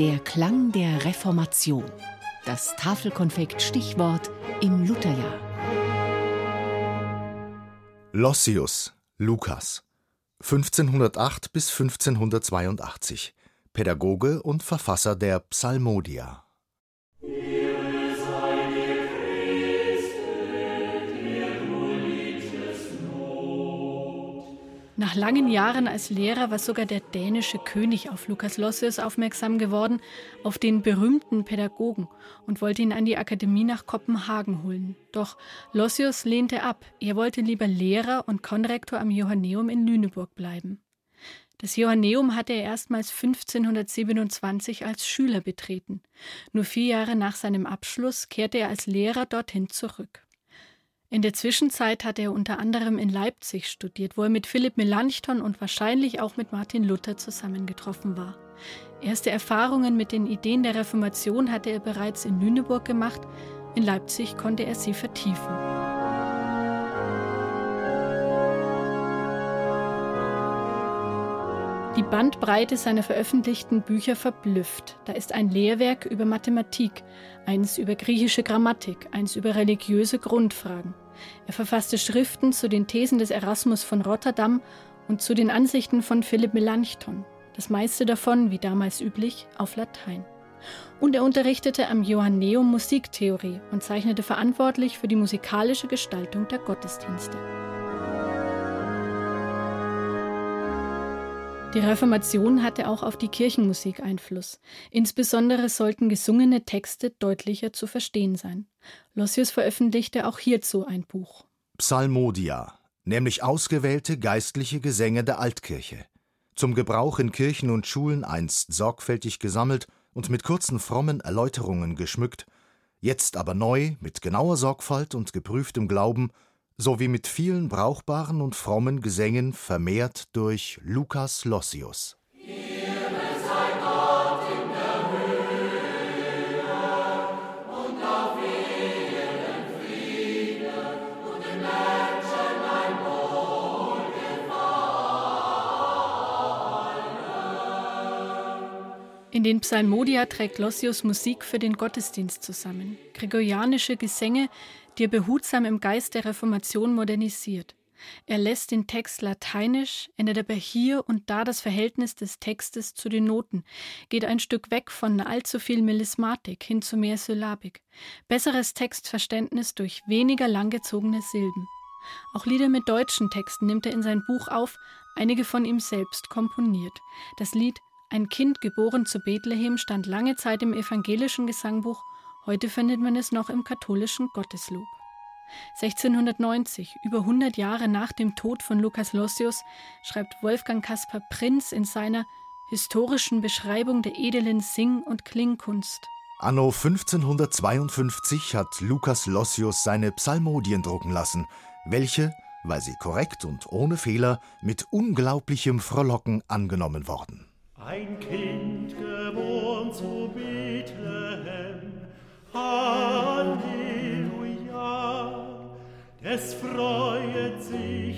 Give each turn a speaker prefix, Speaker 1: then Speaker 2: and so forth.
Speaker 1: Der Klang der Reformation. Das Tafelkonfekt Stichwort im Lutherjahr.
Speaker 2: Lossius, Lukas. 1508 bis 1582. Pädagoge und Verfasser der Psalmodia.
Speaker 3: Nach langen Jahren als Lehrer war sogar der dänische König auf Lukas Lossius aufmerksam geworden, auf den berühmten Pädagogen, und wollte ihn an die Akademie nach Kopenhagen holen. Doch Lossius lehnte ab. Er wollte lieber Lehrer und Konrektor am Johanneum in Lüneburg bleiben. Das Johanneum hatte er erstmals 1527 als Schüler betreten. Nur vier Jahre nach seinem Abschluss kehrte er als Lehrer dorthin zurück. In der Zwischenzeit hat er unter anderem in Leipzig studiert, wo er mit Philipp Melanchthon und wahrscheinlich auch mit Martin Luther zusammengetroffen war. Erste Erfahrungen mit den Ideen der Reformation hatte er bereits in Lüneburg gemacht, in Leipzig konnte er sie vertiefen. Die Bandbreite seiner veröffentlichten Bücher verblüfft. Da ist ein Lehrwerk über Mathematik, eins über griechische Grammatik, eins über religiöse Grundfragen. Er verfasste Schriften zu den Thesen des Erasmus von Rotterdam und zu den Ansichten von Philipp Melanchthon. Das meiste davon, wie damals üblich, auf Latein. Und er unterrichtete am Johanneum Musiktheorie und zeichnete verantwortlich für die musikalische Gestaltung der Gottesdienste. Die Reformation hatte auch auf die Kirchenmusik Einfluss. Insbesondere sollten gesungene Texte deutlicher zu verstehen sein. Lossius veröffentlichte auch hierzu ein Buch.
Speaker 2: Psalmodia, nämlich ausgewählte geistliche Gesänge der Altkirche. Zum Gebrauch in Kirchen und Schulen einst sorgfältig gesammelt und mit kurzen frommen Erläuterungen geschmückt, jetzt aber neu, mit genauer Sorgfalt und geprüftem Glauben sowie mit vielen brauchbaren und frommen Gesängen vermehrt durch Lukas Lossius.
Speaker 3: In den Psalmodia trägt Lossius Musik für den Gottesdienst zusammen. Gregorianische Gesänge, die er behutsam im Geist der Reformation modernisiert. Er lässt den Text lateinisch, ändert aber hier und da das Verhältnis des Textes zu den Noten, geht ein Stück weg von allzu viel Melismatik hin zu mehr Syllabik. Besseres Textverständnis durch weniger langgezogene Silben. Auch Lieder mit deutschen Texten nimmt er in sein Buch auf, einige von ihm selbst komponiert. Das Lied Ein Kind geboren zu Bethlehem stand lange Zeit im evangelischen Gesangbuch Heute findet man es noch im katholischen Gotteslob. 1690, über 100 Jahre nach dem Tod von Lukas Lossius, schreibt Wolfgang Caspar Prinz in seiner historischen Beschreibung der edlen Sing- und Klingkunst.
Speaker 2: Anno 1552 hat Lukas Lossius seine Psalmodien drucken lassen, welche, weil sie korrekt und ohne Fehler, mit unglaublichem Frohlocken angenommen worden.
Speaker 4: Ein Kind geboren zu Halleluja, es freut sich